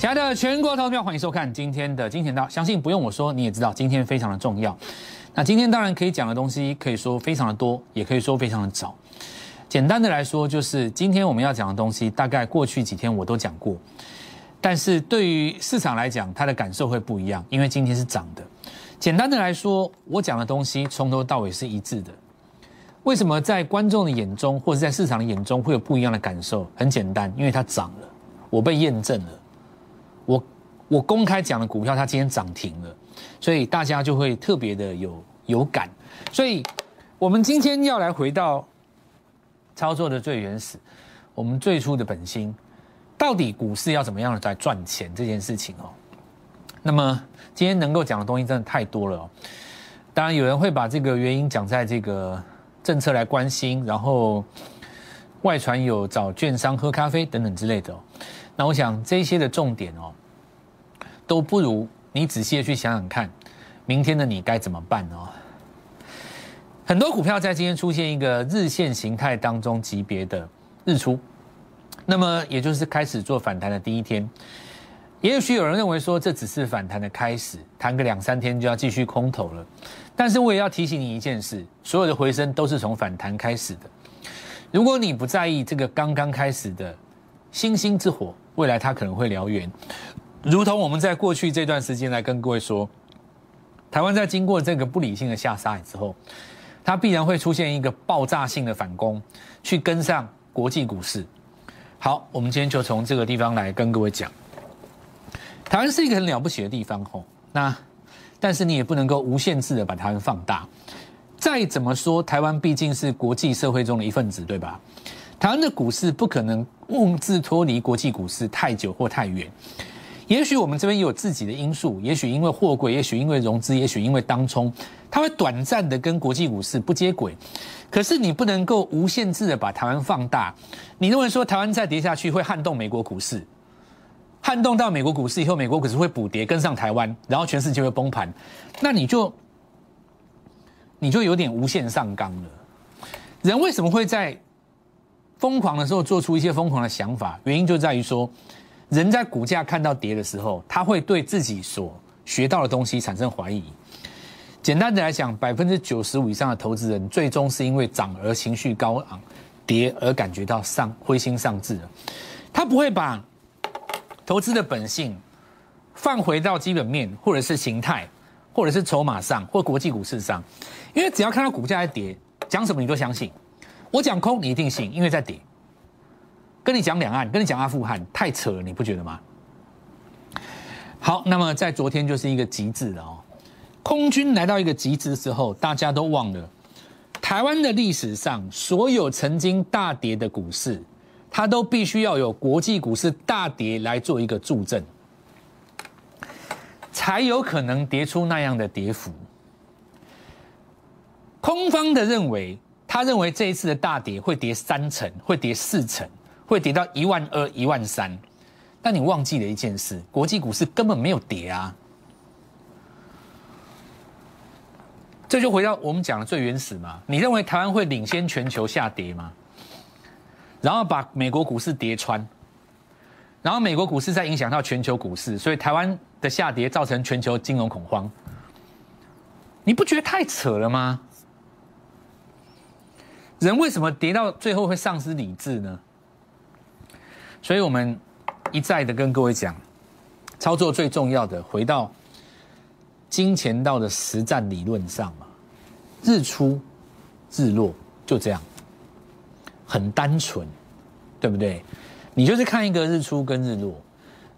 亲爱的全国投票，欢迎收看今天的金钱道。相信不用我说，你也知道今天非常的重要。那今天当然可以讲的东西，可以说非常的多，也可以说非常的早。简单的来说，就是今天我们要讲的东西，大概过去几天我都讲过，但是对于市场来讲，它的感受会不一样，因为今天是涨的。简单的来说，我讲的东西从头到尾是一致的。为什么在观众的眼中，或者在市场的眼中会有不一样的感受？很简单，因为它涨了，我被验证了。我我公开讲的股票，它今天涨停了，所以大家就会特别的有有感。所以，我们今天要来回到操作的最原始，我们最初的本心，到底股市要怎么样的在赚钱这件事情哦。那么今天能够讲的东西真的太多了哦。当然有人会把这个原因讲在这个政策来关心，然后外传有找券商喝咖啡等等之类的。那我想这些的重点哦，都不如你仔细的去想想看，明天的你该怎么办哦？很多股票在今天出现一个日线形态当中级别的日出，那么也就是开始做反弹的第一天。也许有人认为说这只是反弹的开始，弹个两三天就要继续空头了。但是我也要提醒你一件事：所有的回升都是从反弹开始的。如果你不在意这个刚刚开始的星星之火，未来它可能会燎原。如同我们在过去这段时间来跟各位说，台湾在经过这个不理性的下杀之后，它必然会出现一个爆炸性的反攻，去跟上国际股市。好，我们今天就从这个地方来跟各位讲。台湾是一个很了不起的地方吼，那但是你也不能够无限制的把台湾放大。再怎么说，台湾毕竟是国际社会中的一份子，对吧？台湾的股市不可能物质脱离国际股市太久或太远。也许我们这边有自己的因素，也许因为货柜，也许因为融资，也许因为当冲，它会短暂的跟国际股市不接轨。可是你不能够无限制的把台湾放大。你认为说台湾再跌下去会撼动美国股市？撼动到美国股市以后，美国股市会补跌跟上台湾，然后全世界会崩盘，那你就你就有点无限上纲了。人为什么会在疯狂的时候做出一些疯狂的想法？原因就在于说，人在股价看到跌的时候，他会对自己所学到的东西产生怀疑。简单的来讲，百分之九十五以上的投资人，最终是因为涨而情绪高昂，跌而感觉到丧灰心丧志他不会把。投资的本性，放回到基本面，或者是形态，或者是筹码上，或国际股市上，因为只要看到股价在跌，讲什么你都相信。我讲空你一定信，因为在跌。跟你讲两岸，跟你讲阿富汗，太扯了，你不觉得吗？好，那么在昨天就是一个极致的哦，空军来到一个极致之后，大家都忘了台湾的历史上所有曾经大跌的股市。它都必须要有国际股市大跌来做一个助阵，才有可能跌出那样的跌幅。空方的认为，他认为这一次的大跌会跌三成，会跌四成，会跌到一万二、一万三。但你忘记了一件事，国际股市根本没有跌啊！这就回到我们讲的最原始嘛？你认为台湾会领先全球下跌吗？然后把美国股市跌穿，然后美国股市再影响到全球股市，所以台湾的下跌造成全球金融恐慌。你不觉得太扯了吗？人为什么跌到最后会丧失理智呢？所以我们一再的跟各位讲，操作最重要的回到金钱道的实战理论上嘛，日出日落就这样。很单纯，对不对？你就是看一个日出跟日落，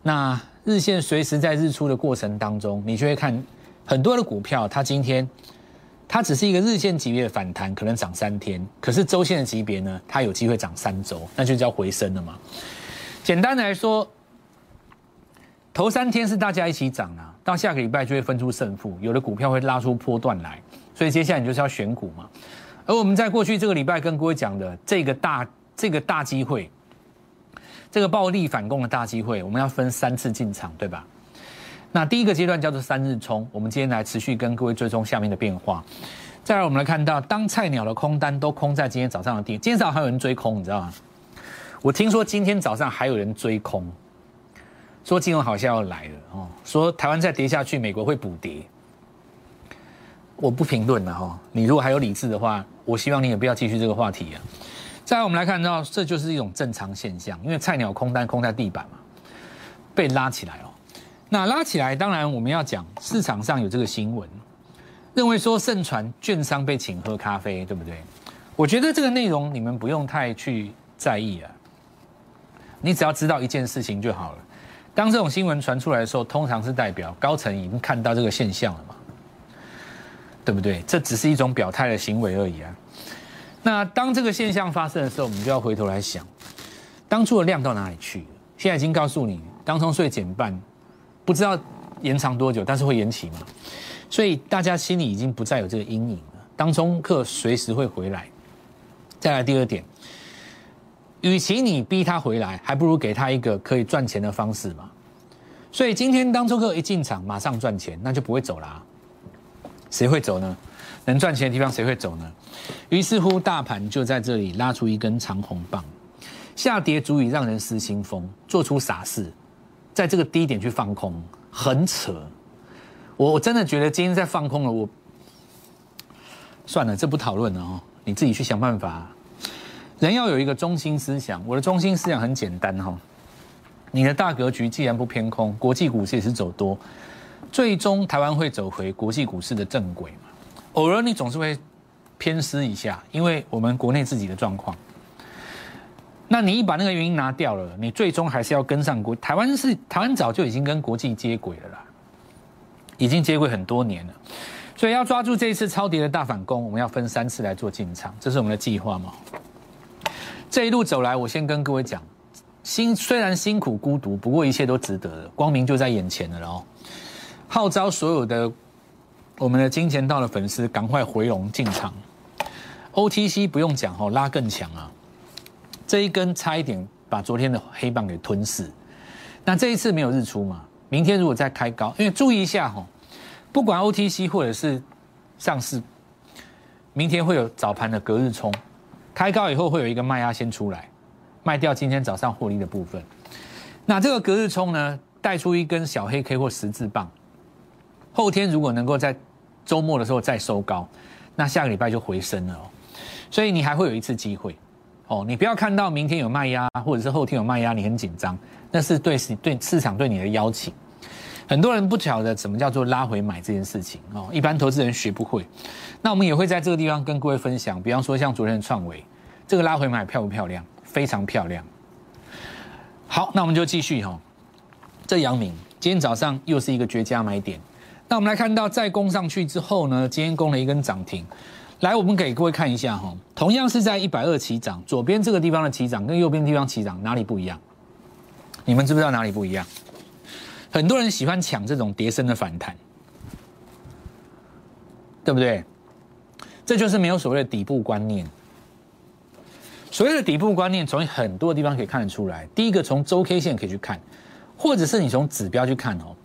那日线随时在日出的过程当中，你就会看很多的股票，它今天它只是一个日线级别的反弹，可能涨三天，可是周线的级别呢，它有机会涨三周，那就叫回升了嘛。简单来说，头三天是大家一起涨啊，到下个礼拜就会分出胜负，有的股票会拉出波段来，所以接下来你就是要选股嘛。而我们在过去这个礼拜跟各位讲的这个大这个大机会，这个暴力反攻的大机会，我们要分三次进场，对吧？那第一个阶段叫做三日冲，我们今天来持续跟各位追踪下面的变化。再来，我们来看到当菜鸟的空单都空在今天早上的低，今天早上还有人追空，你知道吗？我听说今天早上还有人追空，说金融好像要来了哦，说台湾再跌下去，美国会补跌。我不评论了哈，你如果还有理智的话，我希望你也不要继续这个话题啊。再来，我们来看到，这就是一种正常现象，因为菜鸟空单空在地板嘛，被拉起来哦。那拉起来，当然我们要讲市场上有这个新闻，认为说盛传券商被请喝咖啡，对不对？我觉得这个内容你们不用太去在意啊，你只要知道一件事情就好了。当这种新闻传出来的时候，通常是代表高层已经看到这个现象了嘛，对不对？这只是一种表态的行为而已啊。那当这个现象发生的时候，我们就要回头来想，当初的量到哪里去？现在已经告诉你，当冲税减半，不知道延长多久，但是会延期嘛？所以大家心里已经不再有这个阴影了。当冲客随时会回来。再来第二点，与其你逼他回来，还不如给他一个可以赚钱的方式嘛。所以今天当初客一进场马上赚钱，那就不会走啦。谁会走呢？能赚钱的地方谁会走呢？于是乎，大盘就在这里拉出一根长红棒，下跌足以让人失心疯，做出傻事，在这个低点去放空，很扯。我我真的觉得今天在放空了，我算了，这不讨论了哦。你自己去想办法。人要有一个中心思想，我的中心思想很简单哈。你的大格局既然不偏空，国际股市也是走多，最终台湾会走回国际股市的正轨嘛？偶尔你总是会偏失一下，因为我们国内自己的状况。那你一把那个原因拿掉了，你最终还是要跟上国台湾是台湾早就已经跟国际接轨了啦，已经接轨很多年了。所以要抓住这一次超跌的大反攻，我们要分三次来做进场，这是我们的计划嘛？这一路走来，我先跟各位讲，辛虽然辛苦孤独，不过一切都值得的，光明就在眼前了哦。号召所有的我们的金钱道的粉丝赶快回笼进场，OTC 不用讲哦，拉更强啊！这一根差一点把昨天的黑棒给吞噬，那这一次没有日出嘛？明天如果再开高，因为注意一下哈。不管 OTC 或者是上市，明天会有早盘的隔日冲，开高以后会有一个卖压先出来，卖掉今天早上获利的部分。那这个隔日冲呢，带出一根小黑 K 或十字棒，后天如果能够在周末的时候再收高，那下个礼拜就回升了哦。所以你还会有一次机会哦。你不要看到明天有卖压，或者是后天有卖压，你很紧张，那是对市对市场对你的邀请。很多人不晓得什么叫做拉回买这件事情哦，一般投资人学不会。那我们也会在这个地方跟各位分享，比方说像昨天的创维，这个拉回买漂不漂亮？非常漂亮。好，那我们就继续哈。这阳明今天早上又是一个绝佳买点。那我们来看到再攻上去之后呢，今天攻了一根涨停。来，我们给各位看一下哈，同样是在一百二起涨，左边这个地方的起涨跟右边地方起涨哪里不一样？你们知不知道哪里不一样？很多人喜欢抢这种叠升的反弹，对不对？这就是没有所谓的底部观念。所谓的底部观念，从很多地方可以看得出来。第一个，从周 K 线可以去看，或者是你从指标去看哦。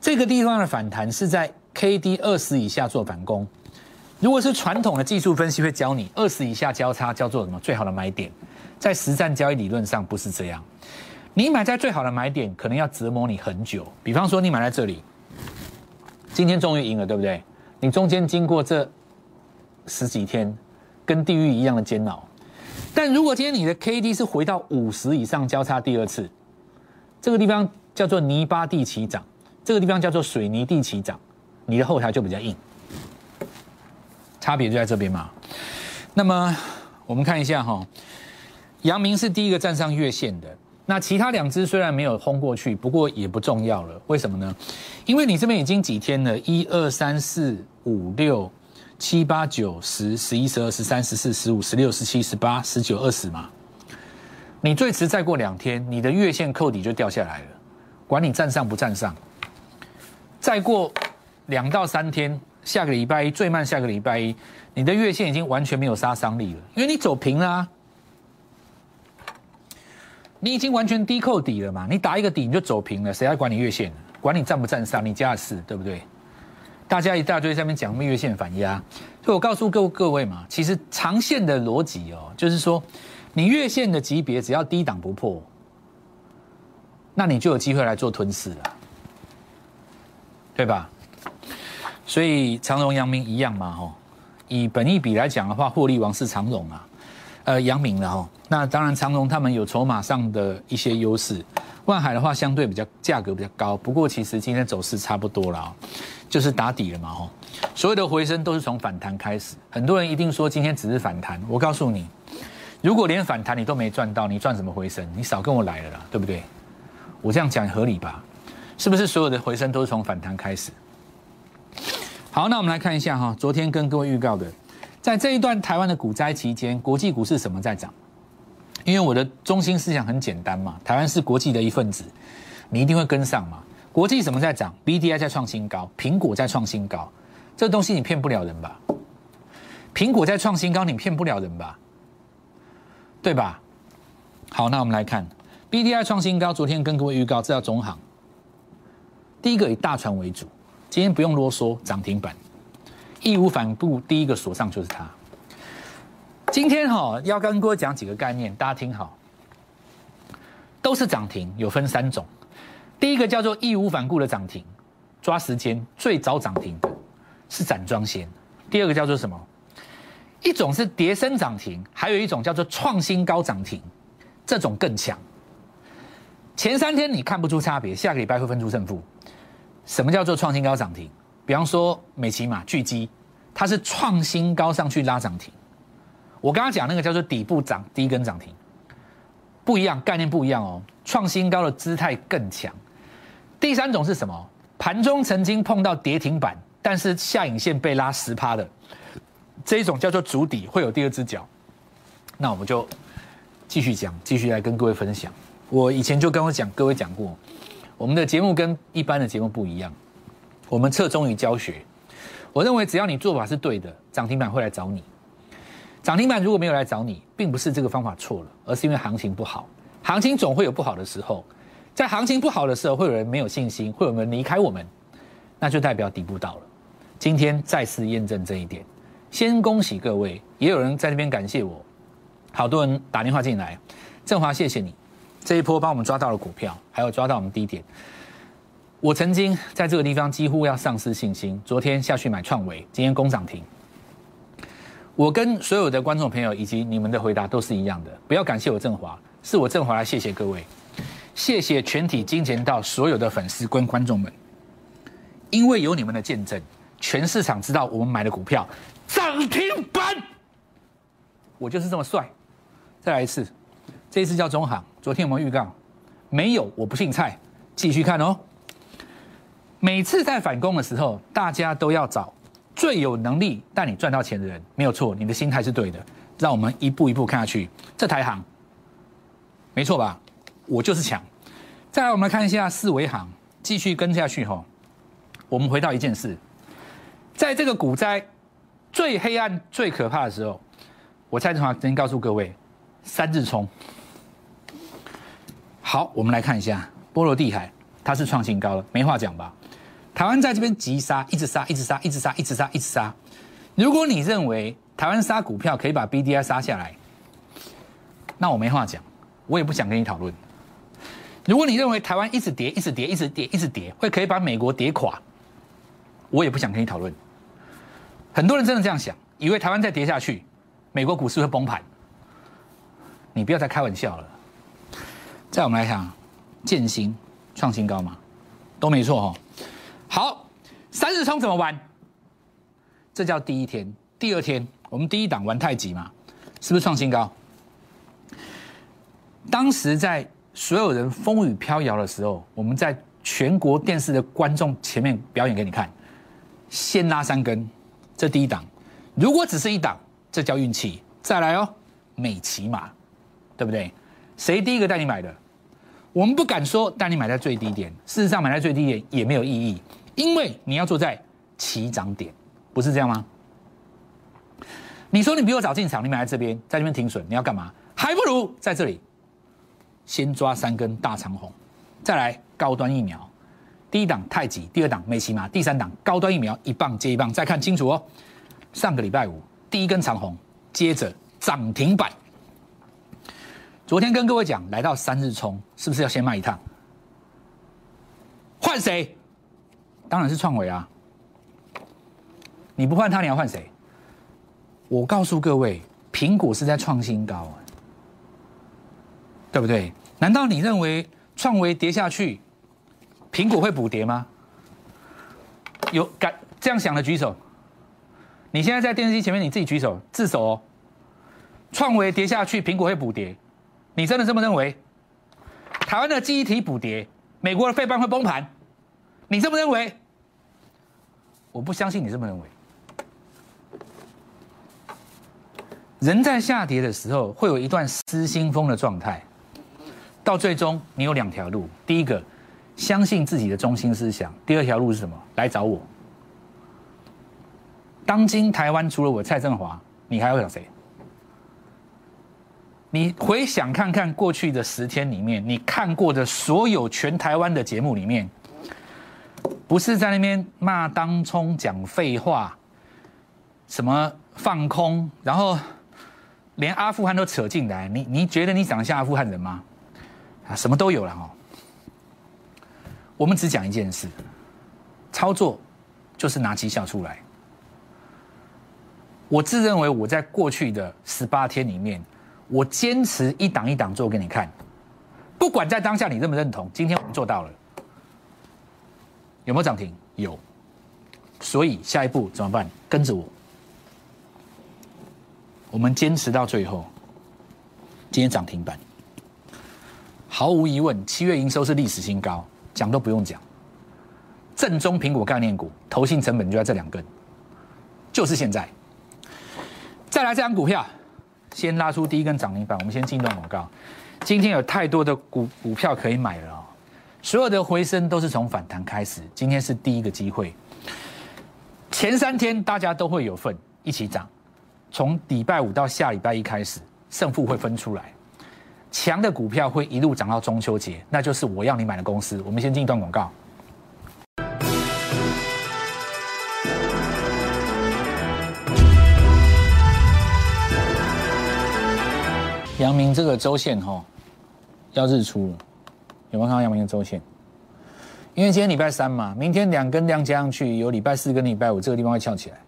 这个地方的反弹是在 K D 二十以下做反攻。如果是传统的技术分析会教你，二十以下交叉叫做什么最好的买点，在实战交易理论上不是这样。你买在最好的买点，可能要折磨你很久。比方说，你买在这里，今天终于赢了，对不对？你中间经过这十几天，跟地狱一样的煎熬。但如果今天你的 K D 是回到五十以上交叉第二次，这个地方叫做泥巴地起涨，这个地方叫做水泥地起涨，你的后台就比较硬。差别就在这边嘛。那么我们看一下哈，阳明是第一个站上月线的。那其他两只虽然没有轰过去，不过也不重要了。为什么呢？因为你这边已经几天了，一二三四五六七八九十十一十二十三十四十五十六十七十八十九二十嘛。你最迟再过两天，你的月线扣底就掉下来了，管你站上不站上。再过两到三天，下个礼拜一最慢下个礼拜一，你的月线已经完全没有杀伤力了，因为你走平了。你已经完全低扣底了嘛？你打一个底你就走平了，谁还管你月线？管你站不站上？你家的事，对不对？大家一大堆在那边讲什么月线反压，所以我告诉各各位嘛，其实长线的逻辑哦，就是说，你月线的级别只要低档不破，那你就有机会来做吞噬了，对吧？所以长荣、阳明一样嘛，吼，以本益比来讲的话，获利王是长荣啊，呃，阳明的吼。那当然，长荣他们有筹码上的一些优势。万海的话相对比较价格比较高，不过其实今天走势差不多了，就是打底了嘛吼。所有的回升都是从反弹开始，很多人一定说今天只是反弹，我告诉你，如果连反弹你都没赚到，你赚什么回升？你少跟我来了啦，对不对？我这样讲合理吧？是不是所有的回升都是从反弹开始？好，那我们来看一下哈，昨天跟各位预告的，在这一段台湾的股灾期间，国际股市什么在涨？因为我的中心思想很简单嘛，台湾是国际的一份子，你一定会跟上嘛。国际什么在涨？B D I 在创新高，苹果在创新高，这东西你骗不了人吧？苹果在创新高，你骗不了人吧？对吧？好，那我们来看 B D I 创新高，昨天跟各位预告，这叫中行。第一个以大船为主，今天不用啰嗦，涨停板，义无反顾，第一个锁上就是它。今天哈要跟各位讲几个概念，大家听好，都是涨停，有分三种。第一个叫做义无反顾的涨停，抓时间最早涨停的是展庄先。第二个叫做什么？一种是叠升涨停，还有一种叫做创新高涨停，这种更强。前三天你看不出差别，下个礼拜会分出胜负。什么叫做创新高涨停？比方说美骑马巨基，它是创新高上去拉涨停。我刚刚讲那个叫做底部涨第一根涨停，不一样概念不一样哦，创新高的姿态更强。第三种是什么？盘中曾经碰到跌停板，但是下影线被拉十趴的，这一种叫做主底会有第二只脚。那我们就继续讲，继续来跟各位分享。我以前就跟我讲，各位讲过，我们的节目跟一般的节目不一样，我们侧重于教学。我认为只要你做法是对的，涨停板会来找你。涨停板如果没有来找你，并不是这个方法错了，而是因为行情不好。行情总会有不好的时候，在行情不好的时候，会有人没有信心，会有人离开我们，那就代表底部到了。今天再次验证这一点，先恭喜各位，也有人在那边感谢我，好多人打电话进来，振华谢谢你，这一波帮我们抓到了股票，还有抓到我们低点。我曾经在这个地方几乎要丧失信心，昨天下去买创维，今天攻涨停。我跟所有的观众朋友以及你们的回答都是一样的，不要感谢我振华，是我振华来谢谢各位，谢谢全体金钱道所有的粉丝跟观众们，因为有你们的见证，全市场知道我们买的股票涨停板，我就是这么帅。再来一次，这一次叫中行，昨天有没有预告？没有，我不姓蔡，继续看哦。每次在反攻的时候，大家都要找。最有能力带你赚到钱的人，没有错，你的心态是对的。让我们一步一步看下去，这台行没错吧？我就是强。再来，我们来看一下四维行，继续跟下去哈。我们回到一件事，在这个股灾最黑暗、最可怕的时候，我蔡振华先告诉各位，三日冲。好，我们来看一下波罗的海，它是创新高了，没话讲吧？台湾在这边急杀，一直杀，一直杀，一直杀，一直杀，一直杀。如果你认为台湾杀股票可以把 B D I 杀下来，那我没话讲，我也不想跟你讨论。如果你认为台湾一直跌，一直跌，一直跌，一直跌，会可以把美国跌垮，我也不想跟你讨论。很多人真的这样想，以为台湾再跌下去，美国股市会崩盘。你不要再开玩笑了。在我们来看，建新创新高嘛，都没错哈。好，三日冲怎么玩？这叫第一天。第二天，我们第一档玩太极嘛，是不是创新高？当时在所有人风雨飘摇的时候，我们在全国电视的观众前面表演给你看，先拉三根，这第一档。如果只是一档，这叫运气。再来哦，美骑马，对不对？谁第一个带你买的？我们不敢说带你买在最低点，事实上买在最低点也没有意义。因为你要坐在起涨点，不是这样吗？你说你比我早进场，你买在这边，在这边停损，你要干嘛？还不如在这里先抓三根大长红，再来高端疫苗，第一档太极，第二档美琪玛，第三档高端疫苗一棒接一棒，再看清楚哦。上个礼拜五第一根长红，接着涨停板。昨天跟各位讲，来到三日冲，是不是要先卖一趟？换谁？当然是创维啊！你不换他，你要换谁？我告诉各位，苹果是在创新高，对不对？难道你认为创维跌下去，苹果会补跌吗？有敢这样想的举手。你现在在电视机前面，你自己举手自首哦。创维跌下去，苹果会补跌，你真的这么认为？台湾的记忆体补跌，美国的费半会崩盘，你这么认为？我不相信你这么认为。人在下跌的时候，会有一段失心疯的状态，到最终你有两条路：第一个，相信自己的中心思想；第二条路是什么？来找我。当今台湾除了我蔡振华，你还会找谁？你回想看看过去的十天里面，你看过的所有全台湾的节目里面，不是在那边骂当冲、讲废话，什么放空，然后连阿富汗都扯进来，你你觉得你长得像阿富汗人吗？啊，什么都有了哈。我们只讲一件事，操作就是拿绩效出来。我自认为我在过去的十八天里面。我坚持一档一档做给你看，不管在当下你认不认同，今天我们做到了，有没有涨停？有，所以下一步怎么办？跟着我，我们坚持到最后，今天涨停板，毫无疑问，七月营收是历史新高，讲都不用讲，正宗苹果概念股，投信成本就在这两根，就是现在，再来这张股票。先拉出第一根涨停板，我们先进段广告。今天有太多的股股票可以买了，所有的回升都是从反弹开始，今天是第一个机会。前三天大家都会有份一起涨，从礼拜五到下礼拜一开始，胜负会分出来，强的股票会一路涨到中秋节，那就是我要你买的公司。我们先进一段广告。阳明这个周线哈，要日出了，有没有看到阳明的周线？因为今天礼拜三嘛，明天两根量加上去，有礼拜四跟礼拜五这个地方会翘起来，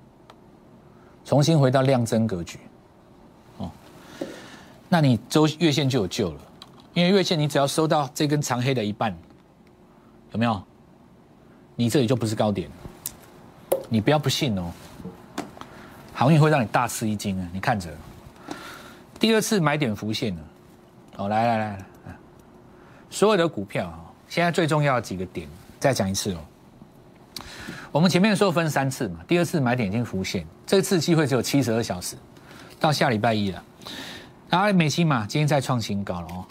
重新回到量增格局，哦，那你周月线就有救了，因为月线你只要收到这根长黑的一半，有没有？你这里就不是高点，你不要不信哦，行运会让你大吃一惊啊，你看着。第二次买点浮现了，哦，来来来，所有的股票啊，现在最重要的几个点，再讲一次哦。我们前面说分三次嘛，第二次买点已经浮现，这次机会只有七十二小时，到下礼拜一了。然后美期嘛，今天再创新高了哦，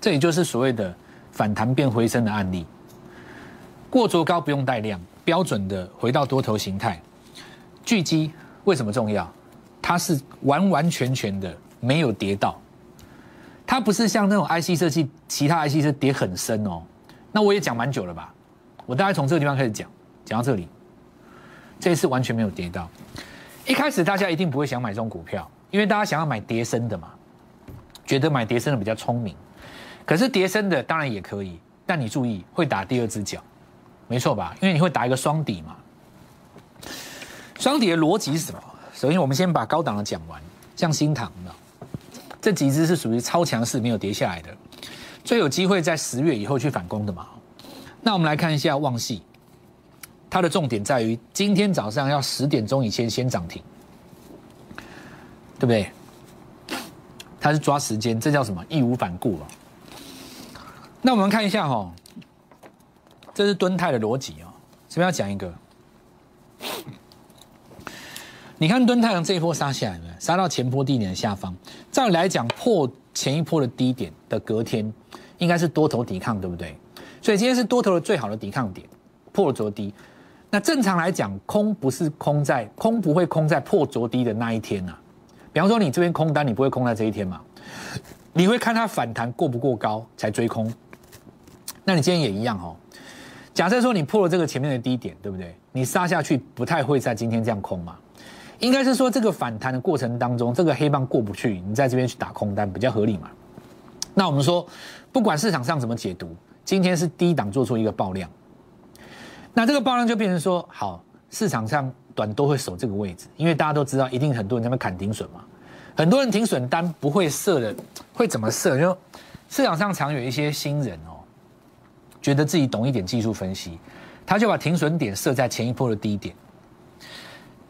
这也就是所谓的反弹变回升的案例。过卓高不用带量，标准的回到多头形态。巨基为什么重要？它是完完全全的。没有跌到，它不是像那种 IC 设计，其他 IC 是跌很深哦。那我也讲蛮久了吧，我大概从这个地方开始讲，讲到这里，这一次完全没有跌到。一开始大家一定不会想买这种股票，因为大家想要买跌升的嘛，觉得买跌升的比较聪明。可是跌升的当然也可以，但你注意会打第二只脚，没错吧？因为你会打一个双底嘛。双底的逻辑是什么？首先我们先把高档的讲完，像新塘的。这几只是属于超强势，没有跌下来的，最有机会在十月以后去反攻的嘛？那我们来看一下旺系，它的重点在于今天早上要十点钟以前先涨停，对不对？它是抓时间，这叫什么？义无反顾了。那我们看一下哈，这是敦泰的逻辑哦，这边要讲一个。你看敦太阳这一波杀下来了，杀到前波低点的下方。照理来讲，破前一波的低点的隔天，应该是多头抵抗，对不对？所以今天是多头的最好的抵抗点，破了昨低。那正常来讲，空不是空在空不会空在破昨低的那一天呐。比方说你这边空单，你不会空在这一天嘛？你会看它反弹过不过高才追空。那你今天也一样哦。假设说你破了这个前面的低点，对不对？你杀下去不太会在今天这样空嘛？应该是说，这个反弹的过程当中，这个黑棒过不去，你在这边去打空单比较合理嘛？那我们说，不管市场上怎么解读，今天是低档做出一个爆量，那这个爆量就变成说，好，市场上短都会守这个位置，因为大家都知道，一定很多人在那砍停损嘛。很多人停损单不会设的，会怎么设？就市场上常有一些新人哦，觉得自己懂一点技术分析，他就把停损点设在前一波的低点。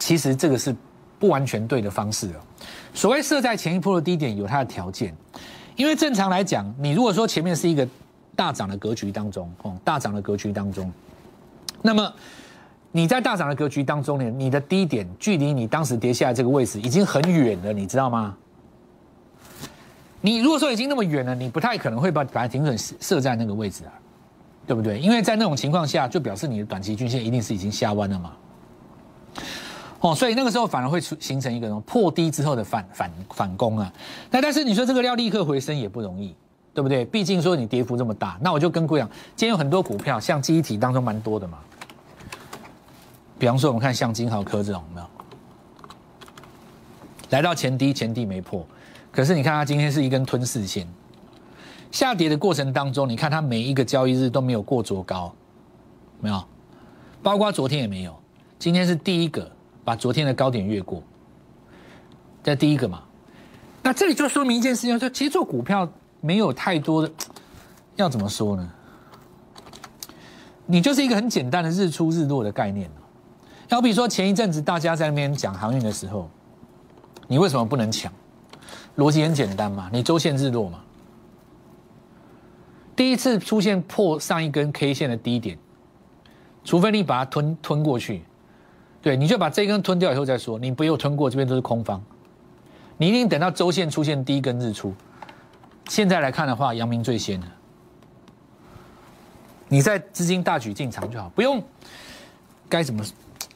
其实这个是不完全对的方式哦。所谓设在前一波的低点，有它的条件，因为正常来讲，你如果说前面是一个大涨的格局当中，哦，大涨的格局当中，那么。你在大涨的格局当中呢，你的低点距离你当时跌下来这个位置已经很远了，你知道吗？你如果说已经那么远了，你不太可能会把把停损设在那个位置啊，对不对？因为在那种情况下，就表示你的短期均线一定是已经下弯了嘛。哦，所以那个时候反而会出形成一个什么破低之后的反反反攻啊。那但是你说这个要立刻回升也不容易，对不对？毕竟说你跌幅这么大，那我就跟各位讲，今天有很多股票，像记忆体当中蛮多的嘛。比方说，我们看像金豪科这种，没有来到前低，前低没破，可是你看它今天是一根吞噬线，下跌的过程当中，你看它每一个交易日都没有过昨高，没有，包括昨天也没有，今天是第一个把昨天的高点越过，这第一个嘛，那这里就说明一件事情，就其实做股票没有太多的，要怎么说呢？你就是一个很简单的日出日落的概念。好比如说，前一阵子大家在那边讲航运的时候，你为什么不能抢？逻辑很简单嘛，你周线日落嘛。第一次出现破上一根 K 线的低点，除非你把它吞吞过去，对，你就把这根吞掉以后再说。你不有吞过，这边都是空方，你一定等到周线出现第一根日出。现在来看的话，阳明最先的，你在资金大举进场就好，不用该怎么。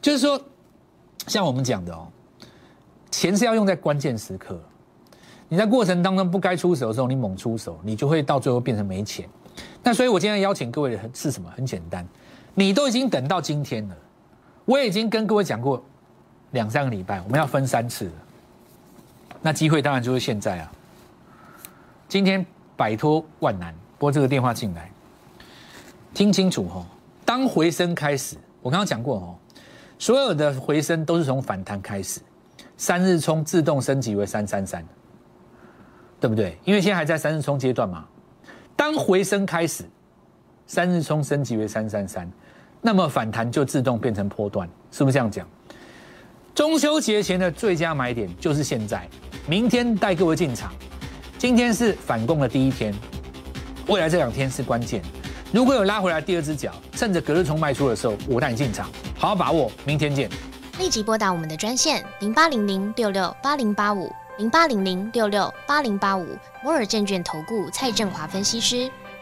就是说，像我们讲的哦，钱是要用在关键时刻。你在过程当中不该出手的时候，你猛出手，你就会到最后变成没钱。那所以我今天邀请各位的是什么？很简单，你都已经等到今天了，我已经跟各位讲过两三个礼拜，我们要分三次了。那机会当然就是现在啊！今天摆脱万难，拨这个电话进来，听清楚哦。当回升开始，我刚刚讲过哦。所有的回升都是从反弹开始，三日冲自动升级为三三三，对不对？因为现在还在三日冲阶段嘛。当回升开始，三日冲升级为三三三，那么反弹就自动变成波段，是不是这样讲？中秋节前的最佳买点就是现在，明天带各位进场。今天是反攻的第一天，未来这两天是关键。如果有拉回来第二只脚，趁着隔日冲卖出的时候，我带你进场。好好把握，明天见。立即拨打我们的专线零八零零六六八零八五零八零零六六八零八五摩尔证券投顾蔡振华分析师。